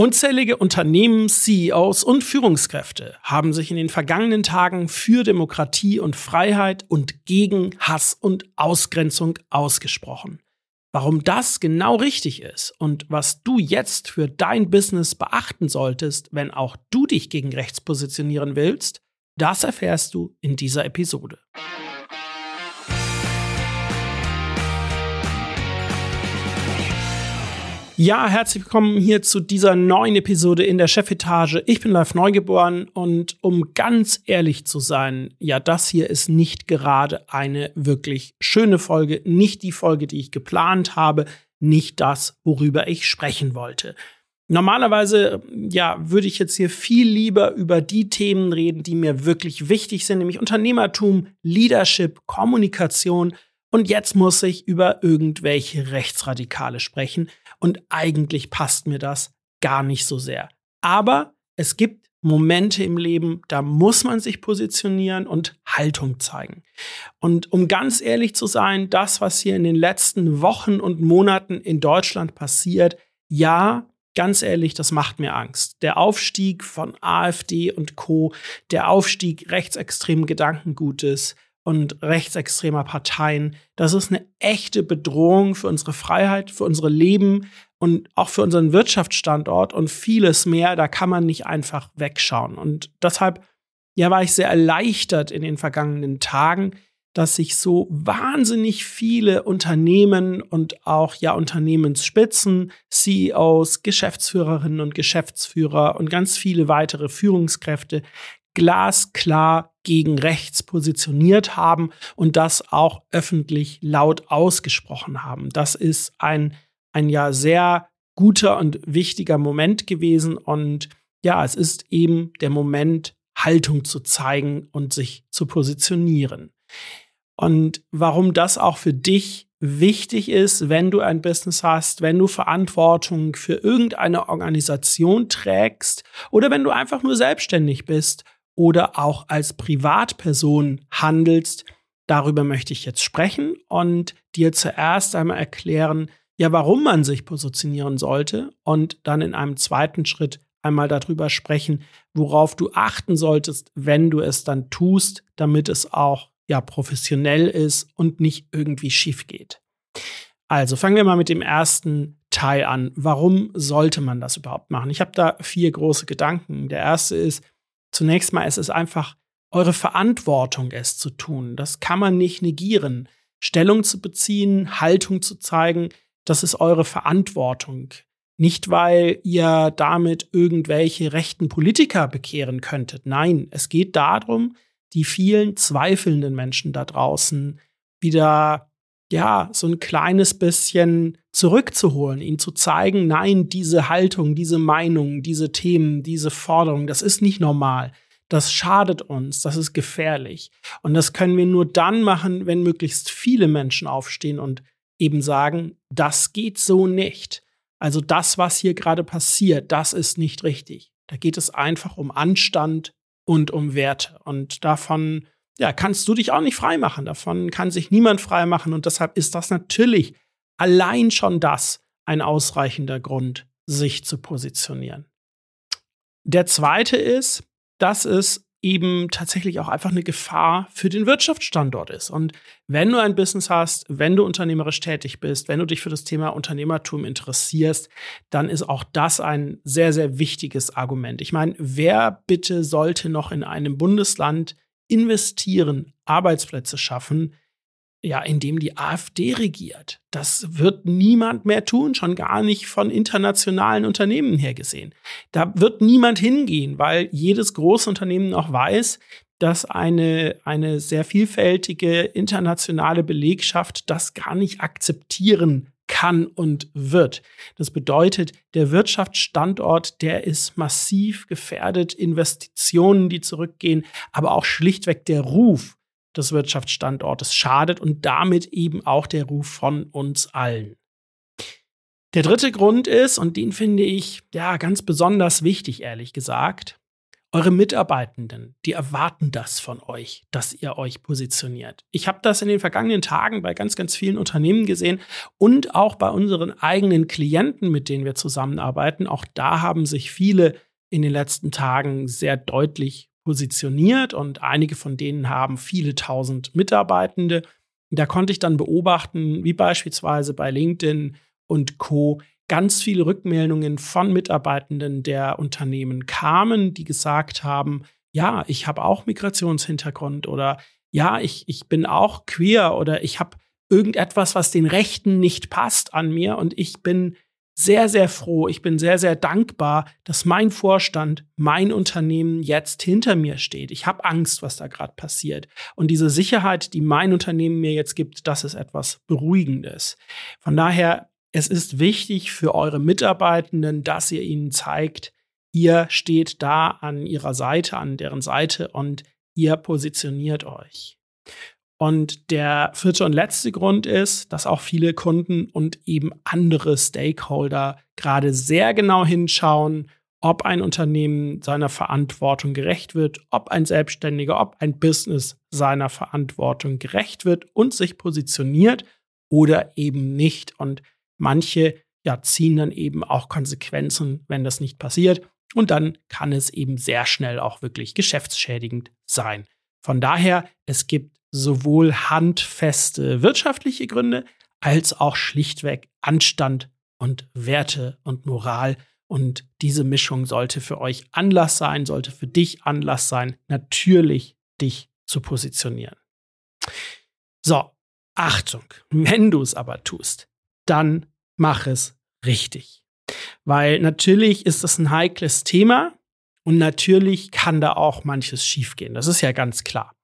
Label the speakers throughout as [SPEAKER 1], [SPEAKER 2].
[SPEAKER 1] Unzählige Unternehmen, CEOs und Führungskräfte haben sich in den vergangenen Tagen für Demokratie und Freiheit und gegen Hass und Ausgrenzung ausgesprochen. Warum das genau richtig ist und was du jetzt für dein Business beachten solltest, wenn auch du dich gegen rechts positionieren willst, das erfährst du in dieser Episode. Ja, herzlich willkommen hier zu dieser neuen Episode in der Chefetage. Ich bin live neugeboren und um ganz ehrlich zu sein, ja, das hier ist nicht gerade eine wirklich schöne Folge, nicht die Folge, die ich geplant habe, nicht das, worüber ich sprechen wollte. Normalerweise, ja, würde ich jetzt hier viel lieber über die Themen reden, die mir wirklich wichtig sind, nämlich Unternehmertum, Leadership, Kommunikation. Und jetzt muss ich über irgendwelche Rechtsradikale sprechen. Und eigentlich passt mir das gar nicht so sehr. Aber es gibt Momente im Leben, da muss man sich positionieren und Haltung zeigen. Und um ganz ehrlich zu sein, das, was hier in den letzten Wochen und Monaten in Deutschland passiert, ja, ganz ehrlich, das macht mir Angst. Der Aufstieg von AfD und Co., der Aufstieg rechtsextremen Gedankengutes, und rechtsextremer Parteien. Das ist eine echte Bedrohung für unsere Freiheit, für unsere Leben und auch für unseren Wirtschaftsstandort und vieles mehr. Da kann man nicht einfach wegschauen. Und deshalb ja, war ich sehr erleichtert in den vergangenen Tagen, dass sich so wahnsinnig viele Unternehmen und auch ja Unternehmensspitzen, CEOs, Geschäftsführerinnen und Geschäftsführer und ganz viele weitere Führungskräfte glasklar gegen rechts positioniert haben und das auch öffentlich laut ausgesprochen haben. Das ist ein, ein ja sehr guter und wichtiger Moment gewesen und ja, es ist eben der Moment, Haltung zu zeigen und sich zu positionieren. Und warum das auch für dich wichtig ist, wenn du ein Business hast, wenn du Verantwortung für irgendeine Organisation trägst oder wenn du einfach nur selbstständig bist oder auch als Privatperson handelst. Darüber möchte ich jetzt sprechen und dir zuerst einmal erklären, ja, warum man sich positionieren sollte und dann in einem zweiten Schritt einmal darüber sprechen, worauf du achten solltest, wenn du es dann tust, damit es auch ja professionell ist und nicht irgendwie schief geht. Also fangen wir mal mit dem ersten Teil an. Warum sollte man das überhaupt machen? Ich habe da vier große Gedanken. Der erste ist, Zunächst mal ist es einfach eure Verantwortung, es zu tun. Das kann man nicht negieren. Stellung zu beziehen, Haltung zu zeigen, das ist eure Verantwortung. Nicht, weil ihr damit irgendwelche rechten Politiker bekehren könntet. Nein, es geht darum, die vielen zweifelnden Menschen da draußen wieder, ja, so ein kleines bisschen zurückzuholen, ihnen zu zeigen, nein, diese Haltung, diese Meinung, diese Themen, diese Forderung, das ist nicht normal. Das schadet uns, das ist gefährlich. Und das können wir nur dann machen, wenn möglichst viele Menschen aufstehen und eben sagen, das geht so nicht. Also das, was hier gerade passiert, das ist nicht richtig. Da geht es einfach um Anstand und um Werte. Und davon ja, kannst du dich auch nicht frei machen. Davon kann sich niemand frei machen. Und deshalb ist das natürlich allein schon das ein ausreichender Grund, sich zu positionieren. Der zweite ist, dass es eben tatsächlich auch einfach eine Gefahr für den Wirtschaftsstandort ist. Und wenn du ein Business hast, wenn du unternehmerisch tätig bist, wenn du dich für das Thema Unternehmertum interessierst, dann ist auch das ein sehr, sehr wichtiges Argument. Ich meine, wer bitte sollte noch in einem Bundesland investieren, Arbeitsplätze schaffen, ja, in dem die AfD regiert. Das wird niemand mehr tun, schon gar nicht von internationalen Unternehmen her gesehen. Da wird niemand hingehen, weil jedes große Unternehmen auch weiß, dass eine, eine sehr vielfältige internationale Belegschaft das gar nicht akzeptieren kann und wird. Das bedeutet, der Wirtschaftsstandort, der ist massiv gefährdet, Investitionen, die zurückgehen, aber auch schlichtweg der Ruf des Wirtschaftsstandortes schadet und damit eben auch der Ruf von uns allen. Der dritte Grund ist, und den finde ich ja ganz besonders wichtig, ehrlich gesagt, Eure Mitarbeitenden, die erwarten das von euch, dass ihr euch positioniert. Ich habe das in den vergangenen Tagen bei ganz, ganz vielen Unternehmen gesehen und auch bei unseren eigenen Klienten, mit denen wir zusammenarbeiten. Auch da haben sich viele in den letzten Tagen sehr deutlich positioniert und einige von denen haben viele tausend Mitarbeitende. Da konnte ich dann beobachten, wie beispielsweise bei LinkedIn und Co ganz viele Rückmeldungen von Mitarbeitenden der Unternehmen kamen, die gesagt haben, ja, ich habe auch Migrationshintergrund oder ja, ich, ich bin auch queer oder ich habe irgendetwas, was den Rechten nicht passt an mir und ich bin sehr, sehr froh, ich bin sehr, sehr dankbar, dass mein Vorstand, mein Unternehmen jetzt hinter mir steht. Ich habe Angst, was da gerade passiert. Und diese Sicherheit, die mein Unternehmen mir jetzt gibt, das ist etwas Beruhigendes. Von daher es ist wichtig für eure Mitarbeitenden, dass ihr ihnen zeigt, ihr steht da an ihrer Seite, an deren Seite und ihr positioniert euch. Und der vierte und letzte Grund ist, dass auch viele Kunden und eben andere Stakeholder gerade sehr genau hinschauen, ob ein Unternehmen seiner Verantwortung gerecht wird, ob ein Selbstständiger, ob ein Business seiner Verantwortung gerecht wird und sich positioniert oder eben nicht. Und Manche ja, ziehen dann eben auch Konsequenzen, wenn das nicht passiert. Und dann kann es eben sehr schnell auch wirklich geschäftsschädigend sein. Von daher, es gibt sowohl handfeste wirtschaftliche Gründe als auch schlichtweg Anstand und Werte und Moral. Und diese Mischung sollte für euch Anlass sein, sollte für dich Anlass sein, natürlich dich zu positionieren. So, Achtung, wenn du es aber tust, dann mach es richtig. Weil natürlich ist das ein heikles Thema und natürlich kann da auch manches schiefgehen. Das ist ja ganz klar.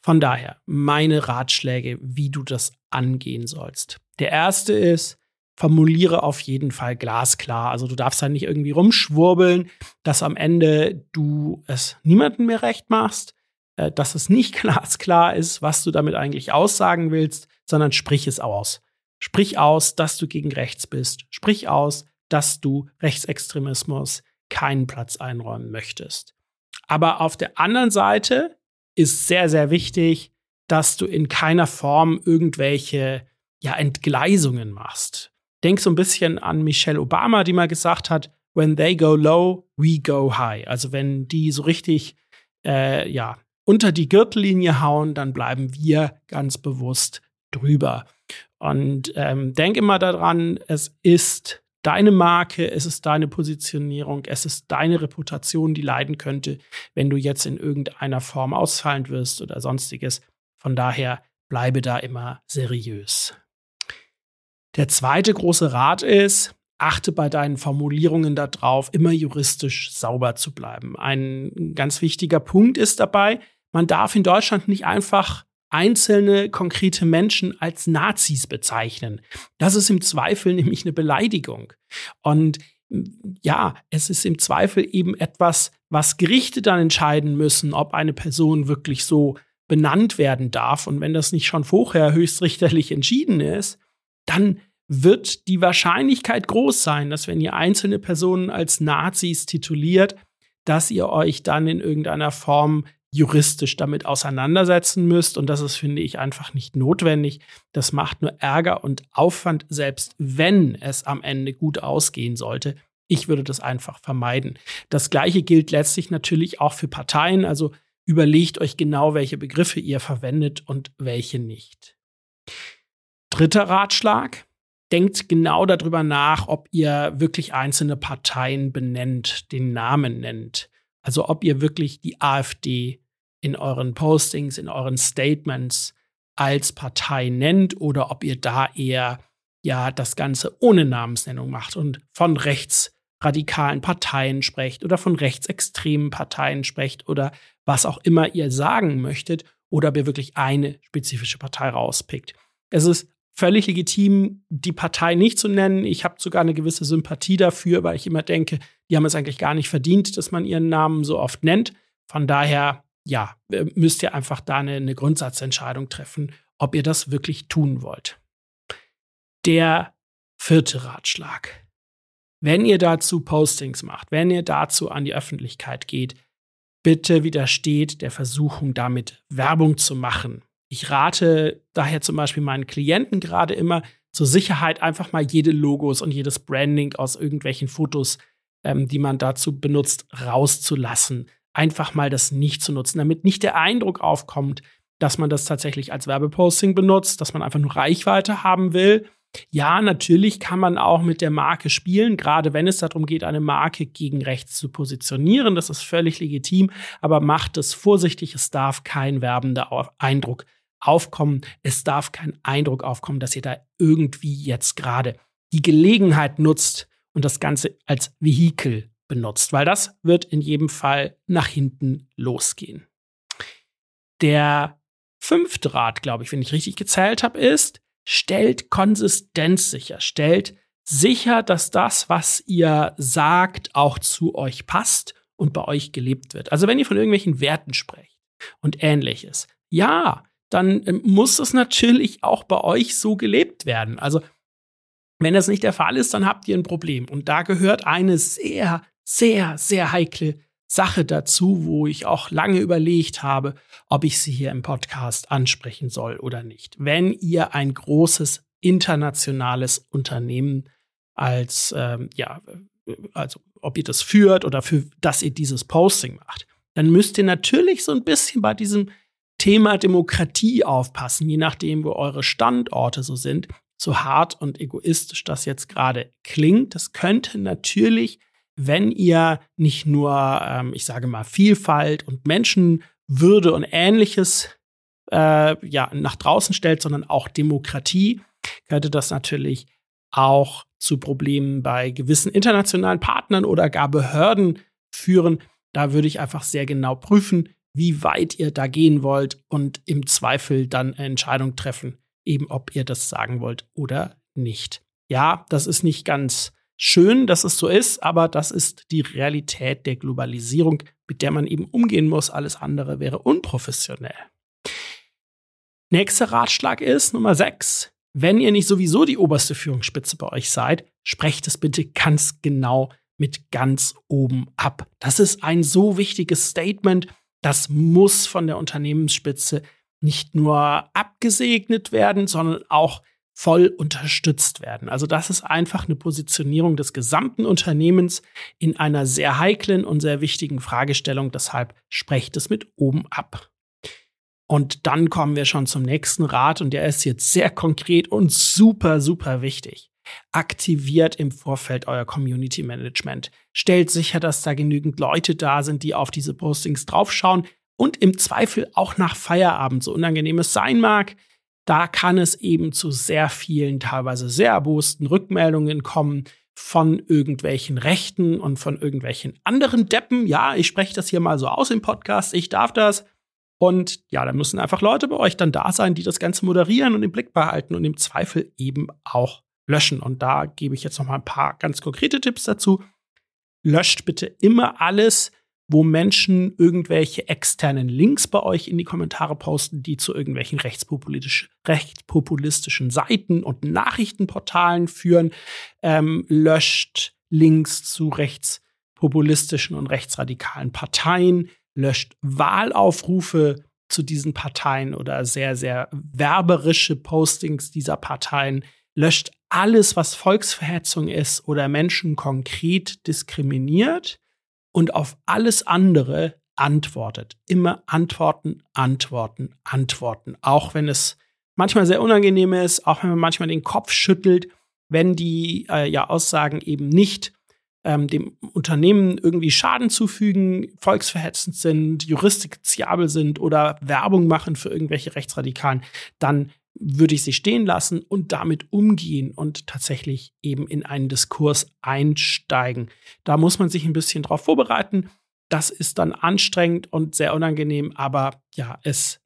[SPEAKER 1] Von daher meine Ratschläge, wie du das angehen sollst. Der erste ist, formuliere auf jeden Fall glasklar. Also du darfst da nicht irgendwie rumschwurbeln, dass am Ende du es niemandem mehr recht machst, äh, dass es nicht glasklar ist, was du damit eigentlich aussagen willst, sondern sprich es aus. Sprich aus, dass du gegen rechts bist. Sprich aus, dass du Rechtsextremismus keinen Platz einräumen möchtest. Aber auf der anderen Seite ist sehr, sehr wichtig, dass du in keiner Form irgendwelche ja, Entgleisungen machst. Denk so ein bisschen an Michelle Obama, die mal gesagt hat, when they go low, we go high. Also wenn die so richtig äh, ja, unter die Gürtellinie hauen, dann bleiben wir ganz bewusst drüber. Und ähm, denk immer daran, es ist deine Marke, es ist deine Positionierung, es ist deine Reputation, die leiden könnte, wenn du jetzt in irgendeiner Form ausfallen wirst oder sonstiges. Von daher bleibe da immer seriös. Der zweite große Rat ist, achte bei deinen Formulierungen darauf, immer juristisch sauber zu bleiben. Ein ganz wichtiger Punkt ist dabei, man darf in Deutschland nicht einfach einzelne konkrete Menschen als Nazis bezeichnen. Das ist im Zweifel nämlich eine Beleidigung. Und ja, es ist im Zweifel eben etwas, was Gerichte dann entscheiden müssen, ob eine Person wirklich so benannt werden darf. Und wenn das nicht schon vorher höchstrichterlich entschieden ist, dann wird die Wahrscheinlichkeit groß sein, dass wenn ihr einzelne Personen als Nazis tituliert, dass ihr euch dann in irgendeiner Form juristisch damit auseinandersetzen müsst. Und das ist, finde ich, einfach nicht notwendig. Das macht nur Ärger und Aufwand, selbst wenn es am Ende gut ausgehen sollte. Ich würde das einfach vermeiden. Das Gleiche gilt letztlich natürlich auch für Parteien. Also überlegt euch genau, welche Begriffe ihr verwendet und welche nicht. Dritter Ratschlag. Denkt genau darüber nach, ob ihr wirklich einzelne Parteien benennt, den Namen nennt. Also ob ihr wirklich die AfD in euren Postings, in euren Statements als Partei nennt oder ob ihr da eher ja das Ganze ohne Namensnennung macht und von rechtsradikalen Parteien sprecht oder von rechtsextremen Parteien sprecht oder was auch immer ihr sagen möchtet oder ob ihr wirklich eine spezifische Partei rauspickt. Es ist völlig legitim, die Partei nicht zu nennen. Ich habe sogar eine gewisse Sympathie dafür, weil ich immer denke, die haben es eigentlich gar nicht verdient, dass man ihren Namen so oft nennt. Von daher, ja, müsst ihr einfach da eine, eine Grundsatzentscheidung treffen, ob ihr das wirklich tun wollt. Der vierte Ratschlag. Wenn ihr dazu Postings macht, wenn ihr dazu an die Öffentlichkeit geht, bitte widersteht der Versuchung, damit Werbung zu machen. Ich rate daher zum Beispiel meinen Klienten gerade immer, zur Sicherheit einfach mal jede Logos und jedes Branding aus irgendwelchen Fotos, ähm, die man dazu benutzt, rauszulassen. Einfach mal das nicht zu nutzen, damit nicht der Eindruck aufkommt, dass man das tatsächlich als Werbeposting benutzt, dass man einfach nur Reichweite haben will. Ja, natürlich kann man auch mit der Marke spielen, gerade wenn es darum geht, eine Marke gegen rechts zu positionieren. Das ist völlig legitim, aber macht es vorsichtig. Es darf kein werbender Eindruck aufkommen. Es darf kein Eindruck aufkommen, dass ihr da irgendwie jetzt gerade die Gelegenheit nutzt und das Ganze als Vehikel benutzt, weil das wird in jedem Fall nach hinten losgehen. Der fünfte Rat, glaube ich, wenn ich richtig gezählt habe, ist, stellt Konsistenz sicher, stellt sicher, dass das, was ihr sagt, auch zu euch passt und bei euch gelebt wird. Also wenn ihr von irgendwelchen Werten sprecht und ähnliches, ja, dann ähm, muss es natürlich auch bei euch so gelebt werden. Also wenn das nicht der Fall ist, dann habt ihr ein Problem. Und da gehört eine sehr, sehr, sehr heikle Sache dazu, wo ich auch lange überlegt habe, ob ich sie hier im Podcast ansprechen soll oder nicht. Wenn ihr ein großes internationales Unternehmen als, ähm, ja, also ob ihr das führt oder für dass ihr dieses Posting macht, dann müsst ihr natürlich so ein bisschen bei diesem Thema Demokratie aufpassen, je nachdem, wo eure Standorte so sind. So hart und egoistisch das jetzt gerade klingt, das könnte natürlich, wenn ihr nicht nur, ähm, ich sage mal, Vielfalt und Menschenwürde und ähnliches äh, ja, nach draußen stellt, sondern auch Demokratie, könnte das natürlich auch zu Problemen bei gewissen internationalen Partnern oder gar Behörden führen. Da würde ich einfach sehr genau prüfen, wie weit ihr da gehen wollt und im Zweifel dann eine Entscheidung treffen, eben ob ihr das sagen wollt oder nicht. Ja, das ist nicht ganz schön, dass es so ist, aber das ist die Realität der Globalisierung, mit der man eben umgehen muss. Alles andere wäre unprofessionell. Nächster Ratschlag ist Nummer 6. Wenn ihr nicht sowieso die oberste Führungsspitze bei euch seid, sprecht es bitte ganz genau mit ganz oben ab. Das ist ein so wichtiges Statement das muss von der Unternehmensspitze nicht nur abgesegnet werden, sondern auch voll unterstützt werden. Also das ist einfach eine Positionierung des gesamten Unternehmens in einer sehr heiklen und sehr wichtigen Fragestellung. Deshalb sprecht es mit oben ab. Und dann kommen wir schon zum nächsten Rat und der ist jetzt sehr konkret und super, super wichtig. Aktiviert im Vorfeld euer Community Management. Stellt sicher, dass da genügend Leute da sind, die auf diese Postings draufschauen und im Zweifel auch nach Feierabend, so unangenehm es sein mag. Da kann es eben zu sehr vielen, teilweise sehr erbosten Rückmeldungen kommen von irgendwelchen Rechten und von irgendwelchen anderen Deppen. Ja, ich spreche das hier mal so aus im Podcast. Ich darf das. Und ja, da müssen einfach Leute bei euch dann da sein, die das Ganze moderieren und im Blick behalten und im Zweifel eben auch löschen. Und da gebe ich jetzt noch mal ein paar ganz konkrete Tipps dazu. Löscht bitte immer alles, wo Menschen irgendwelche externen Links bei euch in die Kommentare posten, die zu irgendwelchen rechtspopulistisch, rechtspopulistischen Seiten und Nachrichtenportalen führen. Ähm, löscht Links zu rechtspopulistischen und rechtsradikalen Parteien. Löscht Wahlaufrufe zu diesen Parteien oder sehr, sehr werberische Postings dieser Parteien. Löscht alles, was Volksverhetzung ist oder Menschen konkret diskriminiert und auf alles andere antwortet. Immer antworten, antworten, antworten. Auch wenn es manchmal sehr unangenehm ist, auch wenn man manchmal den Kopf schüttelt, wenn die äh, ja, Aussagen eben nicht ähm, dem Unternehmen irgendwie Schaden zufügen, volksverhetzend sind, juristikziabel sind oder Werbung machen für irgendwelche Rechtsradikalen, dann würde ich sie stehen lassen und damit umgehen und tatsächlich eben in einen Diskurs einsteigen. Da muss man sich ein bisschen drauf vorbereiten. Das ist dann anstrengend und sehr unangenehm, aber ja, es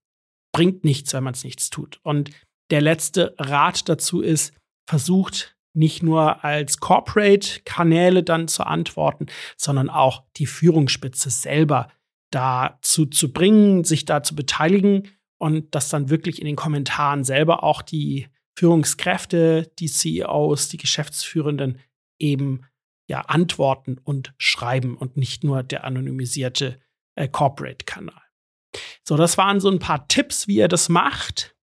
[SPEAKER 1] bringt nichts, wenn man es nichts tut. Und der letzte Rat dazu ist, versucht nicht nur als Corporate-Kanäle dann zu antworten, sondern auch die Führungsspitze selber dazu zu bringen, sich da zu beteiligen und dass dann wirklich in den Kommentaren selber auch die Führungskräfte, die CEOs, die Geschäftsführenden eben ja antworten und schreiben und nicht nur der anonymisierte äh, Corporate-Kanal. So, das waren so ein paar Tipps, wie ihr das macht.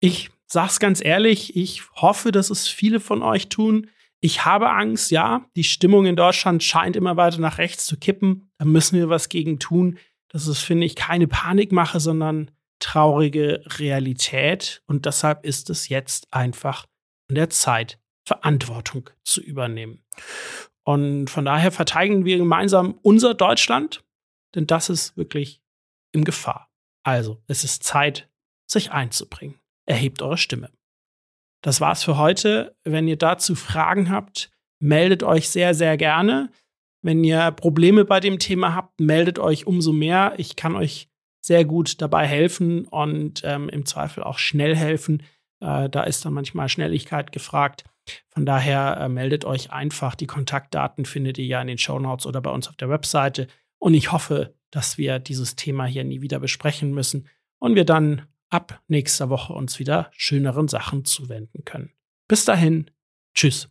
[SPEAKER 1] Ich sag's ganz ehrlich, ich hoffe, dass es viele von euch tun. Ich habe Angst, ja, die Stimmung in Deutschland scheint immer weiter nach rechts zu kippen. Da müssen wir was gegen tun. Das ist, finde ich, keine Panikmache, sondern traurige Realität. Und deshalb ist es jetzt einfach an der Zeit, Verantwortung zu übernehmen. Und von daher verteidigen wir gemeinsam unser Deutschland, denn das ist wirklich in Gefahr. Also, es ist Zeit, sich einzubringen. Erhebt eure Stimme. Das war's für heute. Wenn ihr dazu Fragen habt, meldet euch sehr, sehr gerne. Wenn ihr Probleme bei dem Thema habt, meldet euch umso mehr. Ich kann euch sehr gut dabei helfen und ähm, im Zweifel auch schnell helfen. Äh, da ist dann manchmal Schnelligkeit gefragt. Von daher äh, meldet euch einfach. Die Kontaktdaten findet ihr ja in den Show Notes oder bei uns auf der Webseite. Und ich hoffe, dass wir dieses Thema hier nie wieder besprechen müssen und wir dann ab nächster Woche uns wieder schöneren Sachen zuwenden können. Bis dahin, tschüss.